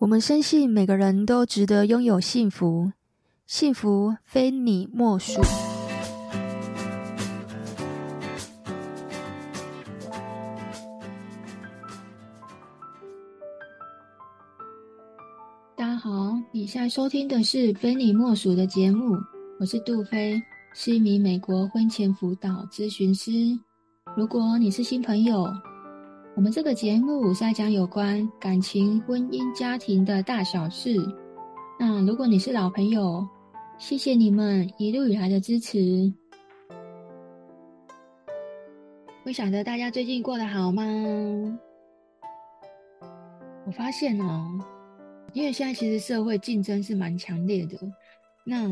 我们深信每个人都值得拥有幸福，幸福非你莫属。大家好，你现在收听的是《非你莫属》的节目，我是杜菲，是一名美国婚前辅导咨询师。如果你是新朋友，我们这个节目是在讲有关感情、婚姻、家庭的大小事。那如果你是老朋友，谢谢你们一路以来的支持。不晓得大家最近过得好吗？我发现哦，因为现在其实社会竞争是蛮强烈的，那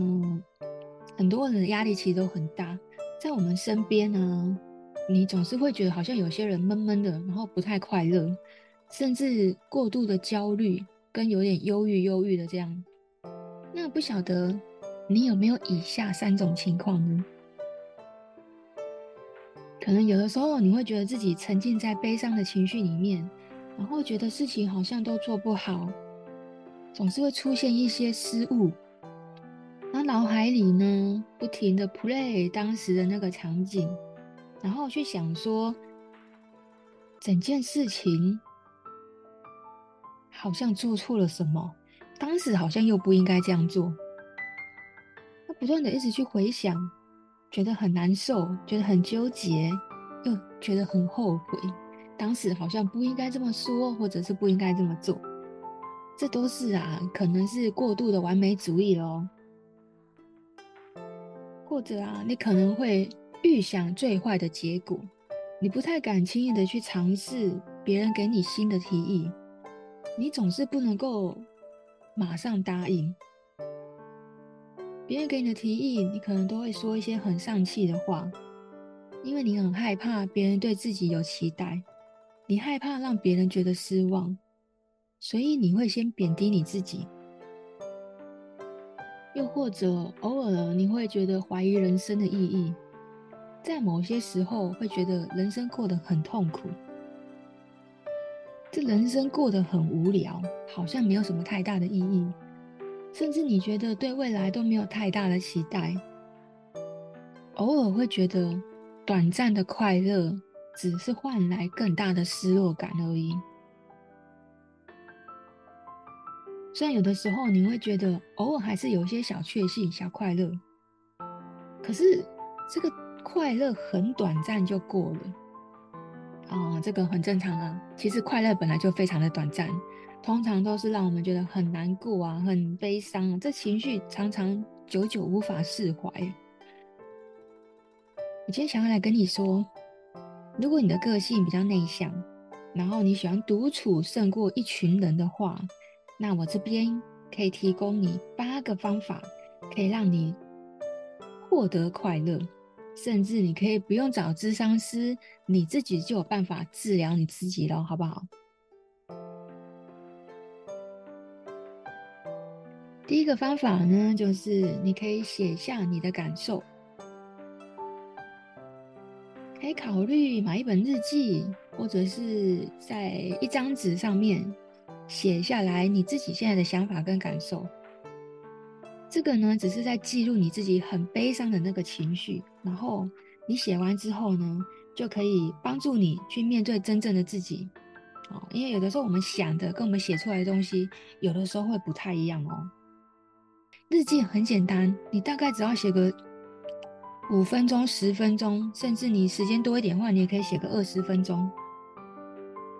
很多人的压力其实都很大，在我们身边呢。你总是会觉得好像有些人闷闷的，然后不太快乐，甚至过度的焦虑，跟有点忧郁、忧郁的这样。那不晓得你有没有以下三种情况呢？可能有的时候你会觉得自己沉浸在悲伤的情绪里面，然后觉得事情好像都做不好，总是会出现一些失误，然后脑海里呢不停的 play 当时的那个场景。然后去想说，整件事情好像做错了什么，当时好像又不应该这样做。他不断的一直去回想，觉得很难受，觉得很纠结，又觉得很后悔。当时好像不应该这么说，或者是不应该这么做。这都是啊，可能是过度的完美主义咯。或者啊，你可能会。预想最坏的结果，你不太敢轻易的去尝试别人给你新的提议，你总是不能够马上答应。别人给你的提议，你可能都会说一些很丧气的话，因为你很害怕别人对自己有期待，你害怕让别人觉得失望，所以你会先贬低你自己。又或者偶尔你会觉得怀疑人生的意义。在某些时候，会觉得人生过得很痛苦，这人生过得很无聊，好像没有什么太大的意义，甚至你觉得对未来都没有太大的期待，偶尔会觉得短暂的快乐只是换来更大的失落感而已。虽然有的时候你会觉得偶尔还是有一些小确幸、小快乐，可是这个。快乐很短暂就过了啊，哦，这个很正常啊。其实快乐本来就非常的短暂，通常都是让我们觉得很难过啊，很悲伤啊，这情绪常常久久无法释怀。我今天想要来跟你说，如果你的个性比较内向，然后你喜欢独处胜过一群人的话，那我这边可以提供你八个方法，可以让你获得快乐。甚至你可以不用找咨商师，你自己就有办法治疗你自己了，好不好？第一个方法呢，就是你可以写下你的感受，可以考虑买一本日记，或者是在一张纸上面写下来你自己现在的想法跟感受。这个呢，只是在记录你自己很悲伤的那个情绪，然后你写完之后呢，就可以帮助你去面对真正的自己。哦，因为有的时候我们想的跟我们写出来的东西，有的时候会不太一样哦。日记很简单，你大概只要写个五分钟、十分钟，甚至你时间多一点的话，你也可以写个二十分钟。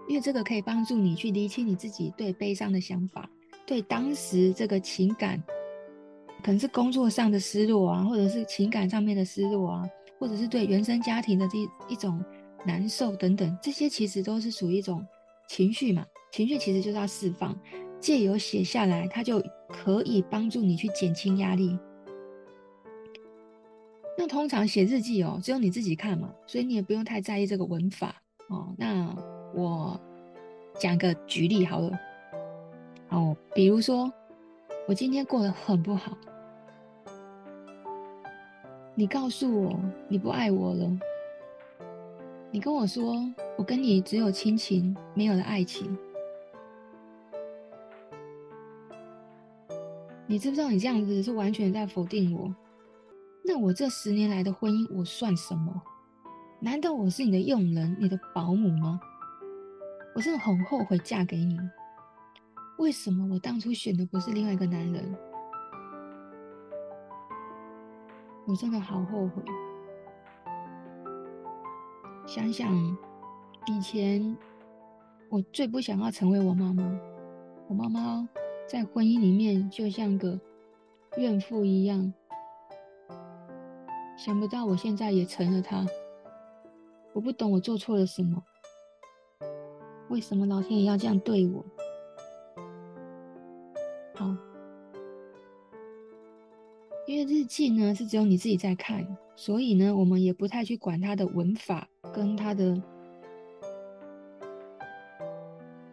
因为这个可以帮助你去厘清你自己对悲伤的想法，对当时这个情感。可能是工作上的失落啊，或者是情感上面的失落啊，或者是对原生家庭的这一种难受等等，这些其实都是属于一种情绪嘛。情绪其实就是要释放，借由写下来，它就可以帮助你去减轻压力。那通常写日记哦，只有你自己看嘛，所以你也不用太在意这个文法哦。那我讲个举例好了，哦，比如说我今天过得很不好。你告诉我你不爱我了，你跟我说我跟你只有亲情，没有了爱情。你知不知道你这样子是完全在否定我？那我这十年来的婚姻，我算什么？难道我是你的佣人、你的保姆吗？我真的很后悔嫁给你。为什么我当初选的不是另外一个男人？我真的好后悔。想想以前，我最不想要成为我妈妈。我妈妈在婚姻里面就像个怨妇一样。想不到我现在也成了她。我不懂我做错了什么。为什么老天爷要这样对我？记呢是只有你自己在看，所以呢，我们也不太去管它的文法跟它的，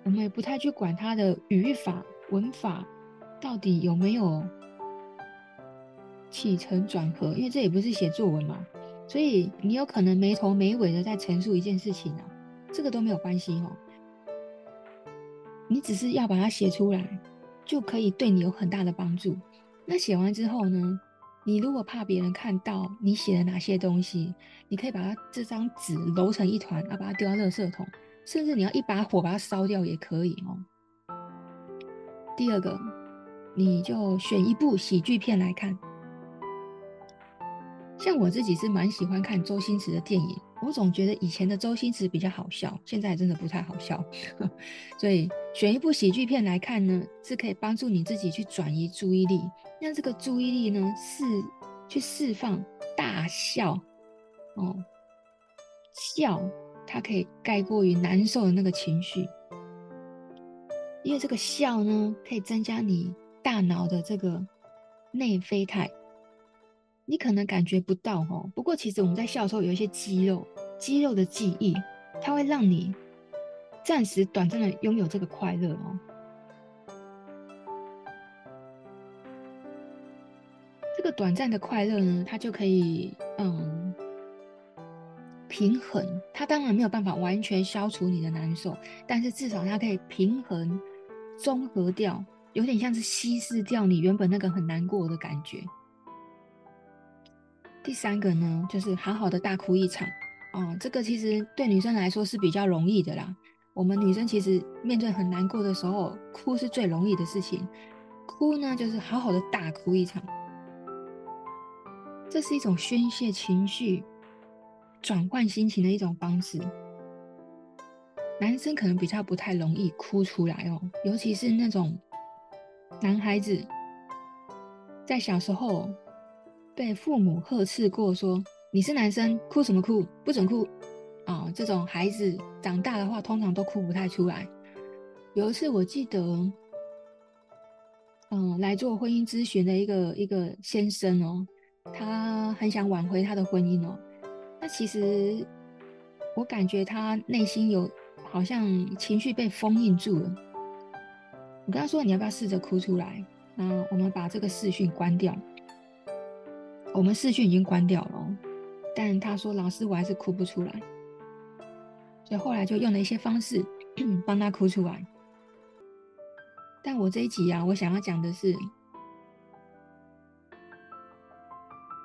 我们也不太去管它的语法文法到底有没有起承转合，因为这也不是写作文嘛，所以你有可能没头没尾的在陈述一件事情啊，这个都没有关系哦，你只是要把它写出来。就可以对你有很大的帮助。那写完之后呢？你如果怕别人看到你写了哪些东西，你可以把它这张纸揉成一团，啊，把它丢到垃圾桶，甚至你要一把火把它烧掉也可以哦。第二个，你就选一部喜剧片来看。像我自己是蛮喜欢看周星驰的电影。我总觉得以前的周星驰比较好笑，现在真的不太好笑，所以选一部喜剧片来看呢，是可以帮助你自己去转移注意力。让这个注意力呢，是去释放大笑哦，笑它可以盖过于难受的那个情绪，因为这个笑呢，可以增加你大脑的这个内啡肽。你可能感觉不到哦，不过其实我们在笑的时候有一些肌肉，肌肉的记忆，它会让你暂时短暂的拥有这个快乐哦。这个短暂的快乐呢，它就可以嗯平衡。它当然没有办法完全消除你的难受，但是至少它可以平衡、综合掉，有点像是稀释掉你原本那个很难过的感觉。第三个呢，就是好好的大哭一场，哦，这个其实对女生来说是比较容易的啦。我们女生其实面对很难过的时候，哭是最容易的事情。哭呢，就是好好的大哭一场，这是一种宣泄情绪、转换心情的一种方式。男生可能比较不太容易哭出来哦，尤其是那种男孩子在小时候。被父母呵斥过，说你是男生，哭什么哭？不准哭！啊、这种孩子长大的话，通常都哭不太出来。有一次，我记得，嗯，来做婚姻咨询的一个一个先生哦，他很想挽回他的婚姻哦。那其实我感觉他内心有好像情绪被封印住了。我跟他说：“你要不要试着哭出来？”那我们把这个视讯关掉。我们视讯已经关掉了，但他说：“老师，我还是哭不出来。”所以后来就用了一些方式 帮他哭出来。但我这一集啊，我想要讲的是，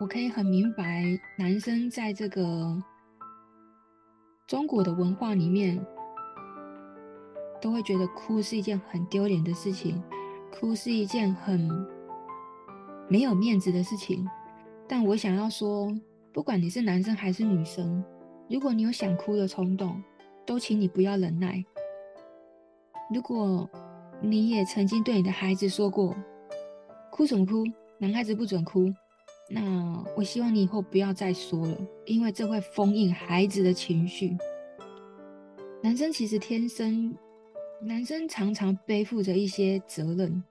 我可以很明白，男生在这个中国的文化里面，都会觉得哭是一件很丢脸的事情，哭是一件很没有面子的事情。但我想要说，不管你是男生还是女生，如果你有想哭的冲动，都请你不要忍耐。如果你也曾经对你的孩子说过，哭什么哭，男孩子不准哭，那我希望你以后不要再说了，因为这会封印孩子的情绪。男生其实天生，男生常常背负着一些责任，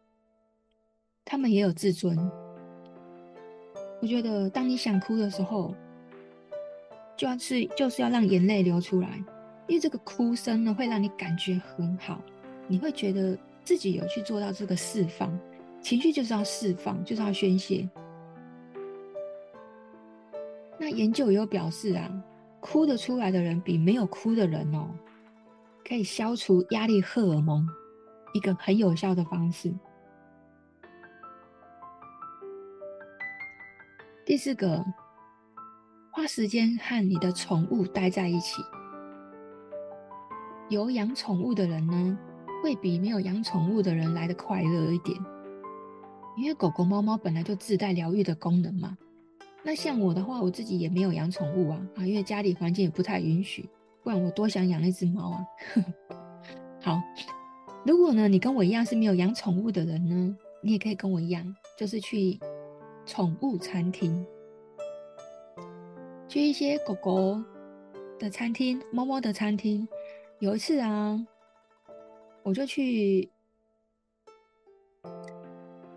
他们也有自尊。我觉得，当你想哭的时候，就要是就是要让眼泪流出来，因为这个哭声呢，会让你感觉很好，你会觉得自己有去做到这个释放，情绪就是要释放，就是要宣泄。那研究也有表示啊，哭得出来的人比没有哭的人哦，可以消除压力荷尔蒙，一个很有效的方式。第四个，花时间和你的宠物待在一起。有养宠物的人呢，会比没有养宠物的人来得快乐一点，因为狗狗、猫猫本来就自带疗愈的功能嘛。那像我的话，我自己也没有养宠物啊，啊，因为家里环境也不太允许，不然我多想养一只猫啊。好，如果呢，你跟我一样是没有养宠物的人呢，你也可以跟我一样，就是去宠物餐厅，去一些狗狗的餐厅、猫猫的餐厅。有一次啊，我就去。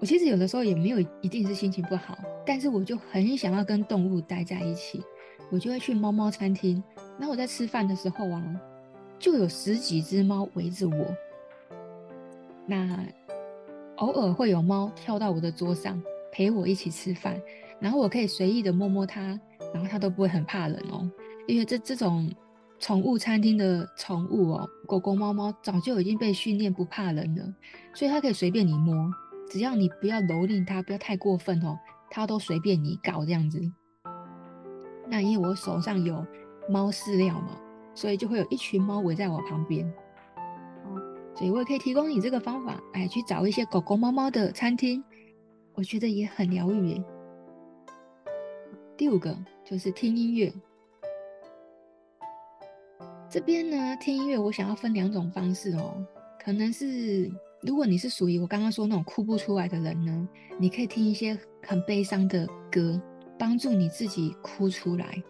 我其实有的时候也没有一定是心情不好，但是我就很想要跟动物待在一起，我就会去猫猫餐厅。然后我在吃饭的时候啊，就有十几只猫围着我。那偶尔会有猫跳到我的桌上陪我一起吃饭，然后我可以随意的摸摸它，然后它都不会很怕人哦，因为这这种。宠物餐厅的宠物哦，狗狗、猫猫早就已经被训练不怕人了，所以它可以随便你摸，只要你不要蹂躏它，不要太过分哦，它都随便你搞这样子。那因为我手上有猫饲料嘛，所以就会有一群猫围在我旁边。所以我也可以提供你这个方法，哎，去找一些狗狗、猫猫的餐厅，我觉得也很疗愈。第五个就是听音乐。这边呢，听音乐我想要分两种方式哦，可能是如果你是属于我刚刚说那种哭不出来的人呢，你可以听一些很悲伤的歌，帮助你自己哭出来。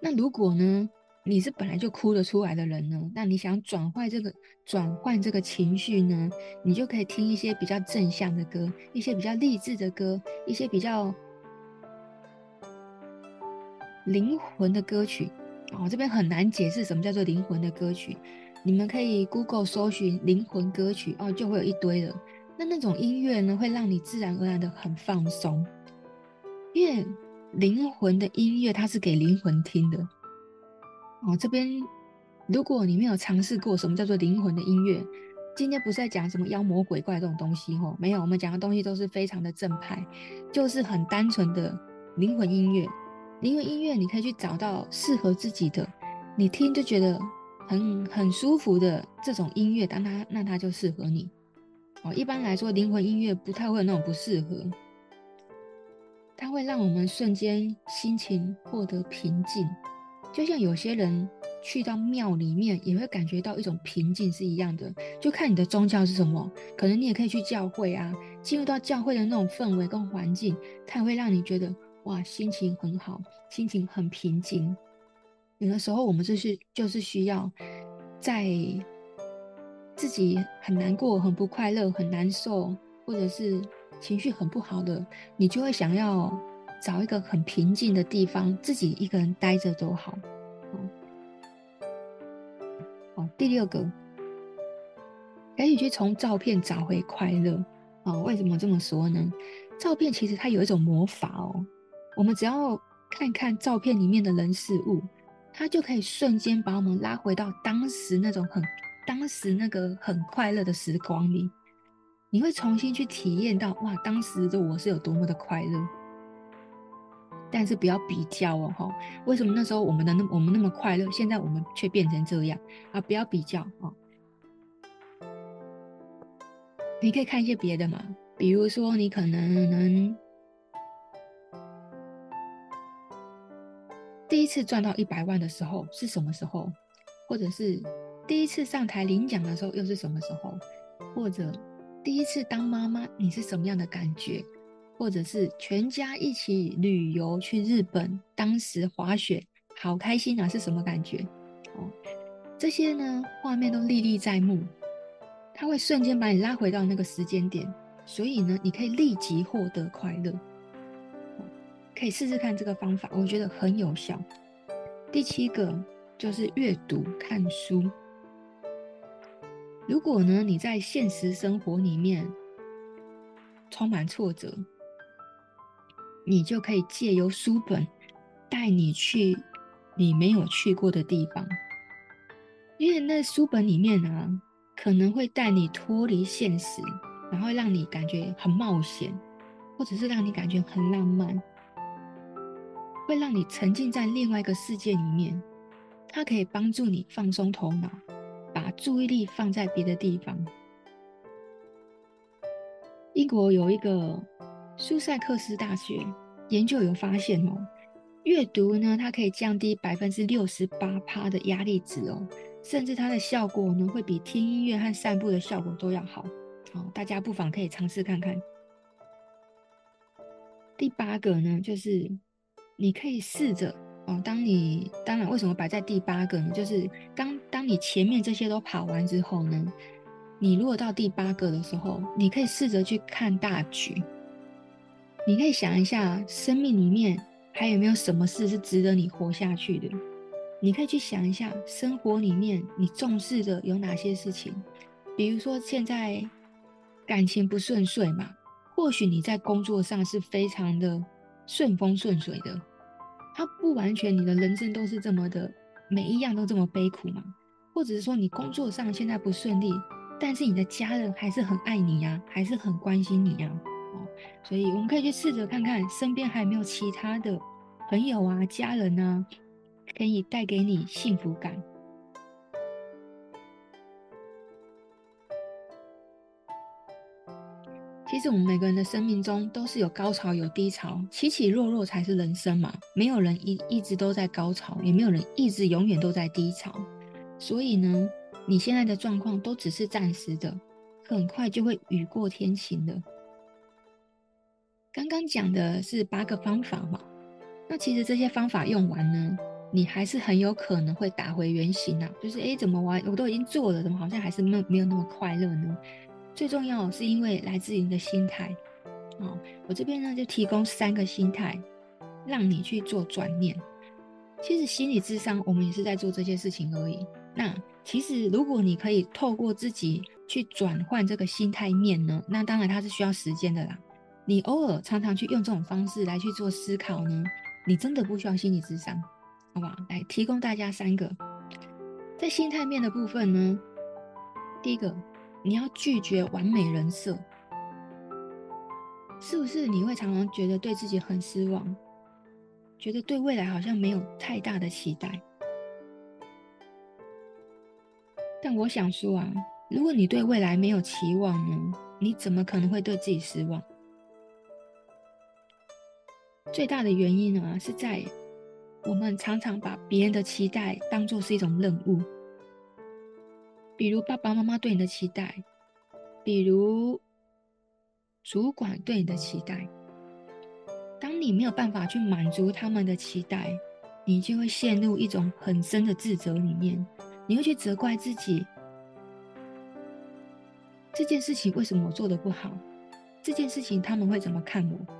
那如果呢，你是本来就哭得出来的人呢，那你想转换这个转换这个情绪呢，你就可以听一些比较正向的歌，一些比较励志的歌，一些比较灵魂的歌曲。哦，这边很难解释什么叫做灵魂的歌曲，你们可以 Google 搜寻灵魂歌曲哦，就会有一堆的。那那种音乐呢，会让你自然而然的很放松，因为灵魂的音乐它是给灵魂听的。哦，这边如果你没有尝试过什么叫做灵魂的音乐，今天不是在讲什么妖魔鬼怪这种东西哦，没有，我们讲的东西都是非常的正派，就是很单纯的灵魂音乐。灵魂音乐，你可以去找到适合自己的，你听就觉得很很舒服的这种音乐，当它那它就适合你。哦，一般来说，灵魂音乐不太会有那种不适合，它会让我们瞬间心情获得平静，就像有些人去到庙里面也会感觉到一种平静是一样的。就看你的宗教是什么，可能你也可以去教会啊，进入到教会的那种氛围跟环境，它也会让你觉得。哇，心情很好，心情很平静。有的时候，我们就是就是需要在自己很难过、很不快乐、很难受，或者是情绪很不好的，你就会想要找一个很平静的地方，自己一个人待着都好。好，第六个，可以去从照片找回快乐。哦，为什么这么说呢？照片其实它有一种魔法哦。我们只要看看照片里面的人事物，它就可以瞬间把我们拉回到当时那种很、当时那个很快乐的时光里。你会重新去体验到，哇，当时的我是有多么的快乐。但是不要比较哦，哈，为什么那时候我们的那我们那么快乐，现在我们却变成这样啊？不要比较哦。你可以看一些别的嘛，比如说你可能能。第一次赚到一百万的时候是什么时候？或者是第一次上台领奖的时候又是什么时候？或者第一次当妈妈你是什么样的感觉？或者是全家一起旅游去日本，当时滑雪好开心啊，是什么感觉？哦，这些呢画面都历历在目，它会瞬间把你拉回到那个时间点，所以呢你可以立即获得快乐。可以试试看这个方法，我觉得很有效。第七个就是阅读看书。如果呢，你在现实生活里面充满挫折，你就可以借由书本带你去你没有去过的地方，因为那书本里面啊，可能会带你脱离现实，然后让你感觉很冒险。或者是让你感觉很浪漫，会让你沉浸在另外一个世界里面。它可以帮助你放松头脑，把注意力放在别的地方。英国有一个苏塞克斯大学研究有发现哦，阅读呢，它可以降低百分之六十八趴的压力值哦，甚至它的效果呢，会比听音乐和散步的效果都要好。好，大家不妨可以尝试看看。第八个呢，就是你可以试着哦，当你当然为什么摆在第八个呢？就是当当你前面这些都跑完之后呢，你如果到第八个的时候，你可以试着去看大局。你可以想一下，生命里面还有没有什么事是值得你活下去的？你可以去想一下，生活里面你重视的有哪些事情？比如说现在感情不顺遂嘛，或许你在工作上是非常的顺风顺水的，它不完全你的人生都是这么的，每一样都这么悲苦嘛，或者是说你工作上现在不顺利。但是你的家人还是很爱你呀，还是很关心你呀，所以我们可以去试着看看身边还有没有其他的朋友啊、家人啊，可以带给你幸福感。其实我们每个人的生命中都是有高潮有低潮，起起落落才是人生嘛。没有人一一直都在高潮，也没有人一直永远都在低潮，所以呢。你现在的状况都只是暂时的，很快就会雨过天晴的。刚刚讲的是八个方法嘛，那其实这些方法用完呢，你还是很有可能会打回原形啊。就是诶，怎么我我都已经做了，怎么好像还是没有没有那么快乐呢？最重要是因为来自于你的心态。哦，我这边呢就提供三个心态，让你去做转念。其实心理智商，我们也是在做这些事情而已。那其实，如果你可以透过自己去转换这个心态面呢，那当然它是需要时间的啦。你偶尔常常去用这种方式来去做思考呢，你真的不需要心理智商，好不好？来提供大家三个，在心态面的部分呢，第一个，你要拒绝完美人设，是不是？你会常常觉得对自己很失望，觉得对未来好像没有太大的期待。但我想说啊，如果你对未来没有期望呢，你怎么可能会对自己失望？最大的原因呢，是在我们常常把别人的期待当做是一种任务，比如爸爸妈妈对你的期待，比如主管对你的期待。当你没有办法去满足他们的期待，你就会陷入一种很深的自责里面。你会去责怪自己，这件事情为什么我做的不好？这件事情他们会怎么看我？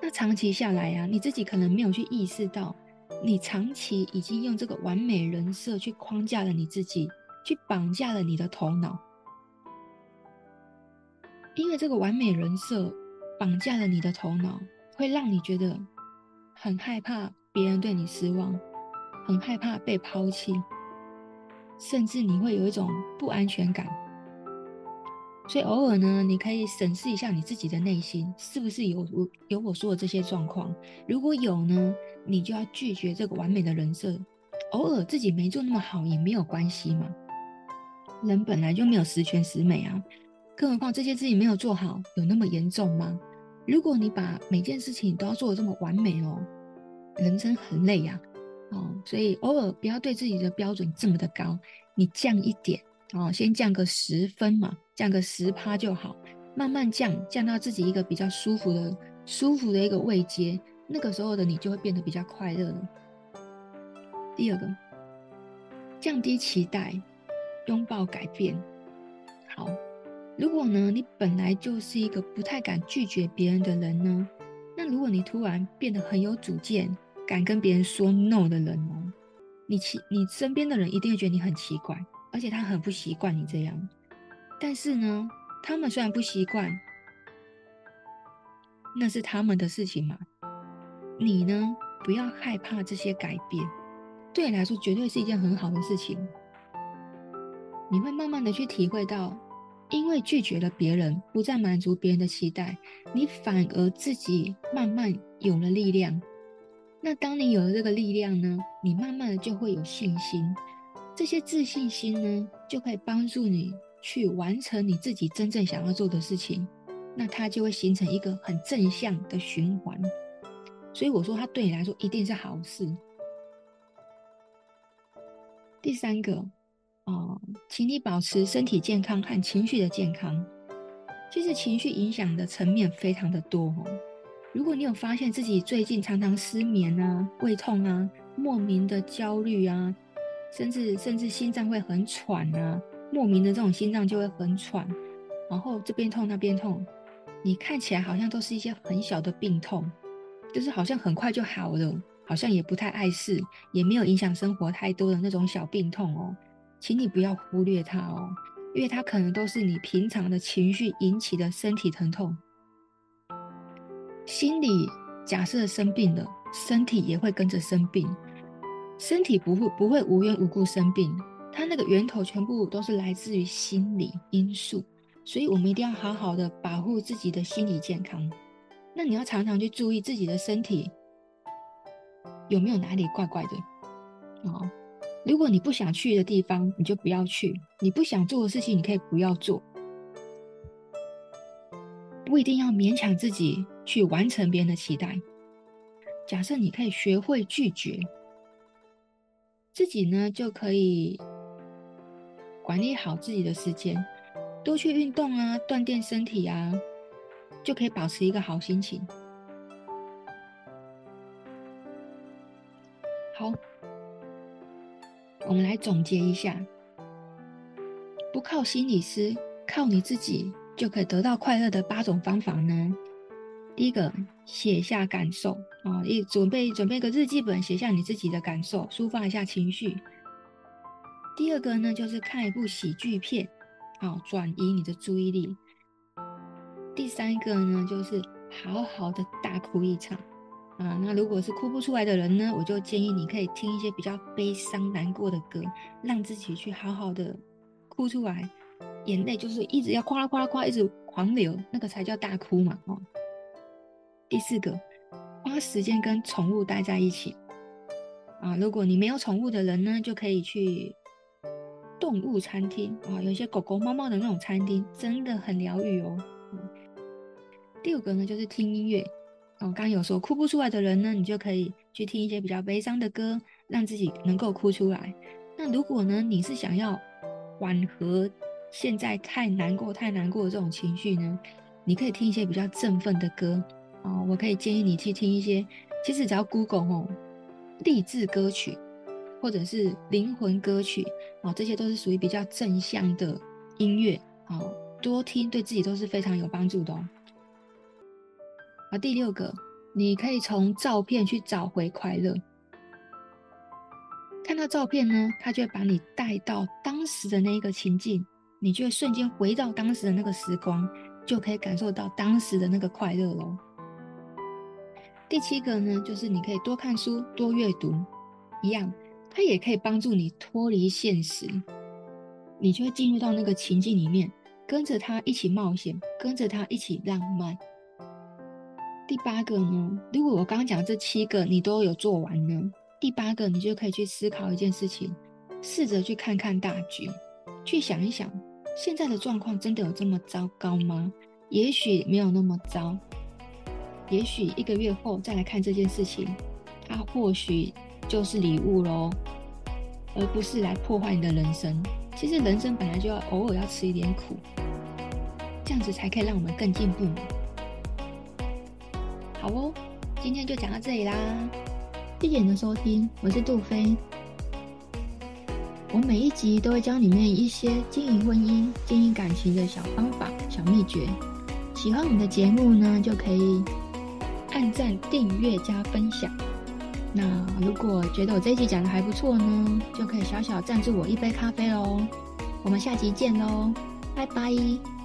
那长期下来、啊，你自己可能没有去意识到，你长期已经用这个完美人设去框架了你自己，去绑架了你的头脑。因为这个完美人设绑架了你的头脑，会让你觉得很害怕别人对你失望。很害怕被抛弃，甚至你会有一种不安全感。所以偶尔呢，你可以审视一下你自己的内心，是不是有我有我说的这些状况？如果有呢，你就要拒绝这个完美的人设。偶尔自己没做那么好也没有关系嘛，人本来就没有十全十美啊。更何况这些自己没有做好，有那么严重吗？如果你把每件事情都要做得这么完美哦，人生很累呀。哦，所以偶尔不要对自己的标准这么的高，你降一点哦，先降个十分嘛，降个十趴就好，慢慢降，降到自己一个比较舒服的、舒服的一个位阶，那个时候的你就会变得比较快乐了。第二个，降低期待，拥抱改变。好，如果呢，你本来就是一个不太敢拒绝别人的人呢，那如果你突然变得很有主见。敢跟别人说 no 的人哦，你奇，你身边的人一定会觉得你很奇怪，而且他很不习惯你这样。但是呢，他们虽然不习惯，那是他们的事情嘛。你呢，不要害怕这些改变，对你来说绝对是一件很好的事情。你会慢慢的去体会到，因为拒绝了别人，不再满足别人的期待，你反而自己慢慢有了力量。那当你有了这个力量呢，你慢慢的就会有信心。这些自信心呢，就可以帮助你去完成你自己真正想要做的事情。那它就会形成一个很正向的循环。所以我说，它对你来说一定是好事。第三个，哦，请你保持身体健康和情绪的健康。其实情绪影响的层面非常的多哦。如果你有发现自己最近常常失眠啊、胃痛啊、莫名的焦虑啊，甚至甚至心脏会很喘啊，莫名的这种心脏就会很喘，然后这边痛那边痛，你看起来好像都是一些很小的病痛，就是好像很快就好了，好像也不太碍事，也没有影响生活太多的那种小病痛哦，请你不要忽略它哦，因为它可能都是你平常的情绪引起的身体疼痛。心理假设生病了，身体也会跟着生病。身体不会不会无缘无故生病，它那个源头全部都是来自于心理因素。所以我们一定要好好的保护自己的心理健康。那你要常常去注意自己的身体有没有哪里怪怪的哦。如果你不想去的地方，你就不要去；你不想做的事情，你可以不要做。不一定要勉强自己去完成别人的期待。假设你可以学会拒绝，自己呢就可以管理好自己的时间，多去运动啊，锻炼身体啊，就可以保持一个好心情。好，我们来总结一下：不靠心理师，靠你自己。就可以得到快乐的八种方法呢？第一个，写下感受啊，一准备准备一个日记本，写下你自己的感受，抒发一下情绪。第二个呢，就是看一部喜剧片，啊，转移你的注意力。第三个呢，就是好好的大哭一场啊。那如果是哭不出来的人呢，我就建议你可以听一些比较悲伤难过的歌，让自己去好好的哭出来。眼泪就是一直要哗啦哗啦哗，一直狂流，那个才叫大哭嘛！哦。第四个，花时间跟宠物待在一起啊。如果你没有宠物的人呢，就可以去动物餐厅啊，有一些狗狗、猫猫的那种餐厅，真的很疗愈哦。第五个呢，就是听音乐。我刚刚有说哭不出来的人呢，你就可以去听一些比较悲伤的歌，让自己能够哭出来。那如果呢，你是想要缓和，现在太难过、太难过的这种情绪呢，你可以听一些比较振奋的歌哦。我可以建议你去听一些，其实只要 Google 哦，励志歌曲或者是灵魂歌曲哦，这些都是属于比较正向的音乐哦，多听对自己都是非常有帮助的哦。啊，第六个，你可以从照片去找回快乐。看到照片呢，它就会把你带到当时的那一个情境。你就会瞬间回到当时的那个时光，就可以感受到当时的那个快乐喽。第七个呢，就是你可以多看书、多阅读，一样，它也可以帮助你脱离现实，你就会进入到那个情境里面，跟着他一起冒险，跟着他一起浪漫。第八个呢，如果我刚刚讲这七个你都有做完呢，第八个你就可以去思考一件事情，试着去看看大局，去想一想。现在的状况真的有这么糟糕吗？也许没有那么糟，也许一个月后再来看这件事情，它或许就是礼物喽，而不是来破坏你的人生。其实人生本来就要偶尔要吃一点苦，这样子才可以让我们更进步。好哦，今天就讲到这里啦，谢谢你的收听，我是杜菲。我每一集都会教你们一些经营婚姻、经营感情的小方法、小秘诀。喜欢我们的节目呢，就可以按赞、订阅、加分享。那如果觉得我这一集讲的还不错呢，就可以小小赞助我一杯咖啡喽。我们下集见喽，拜拜。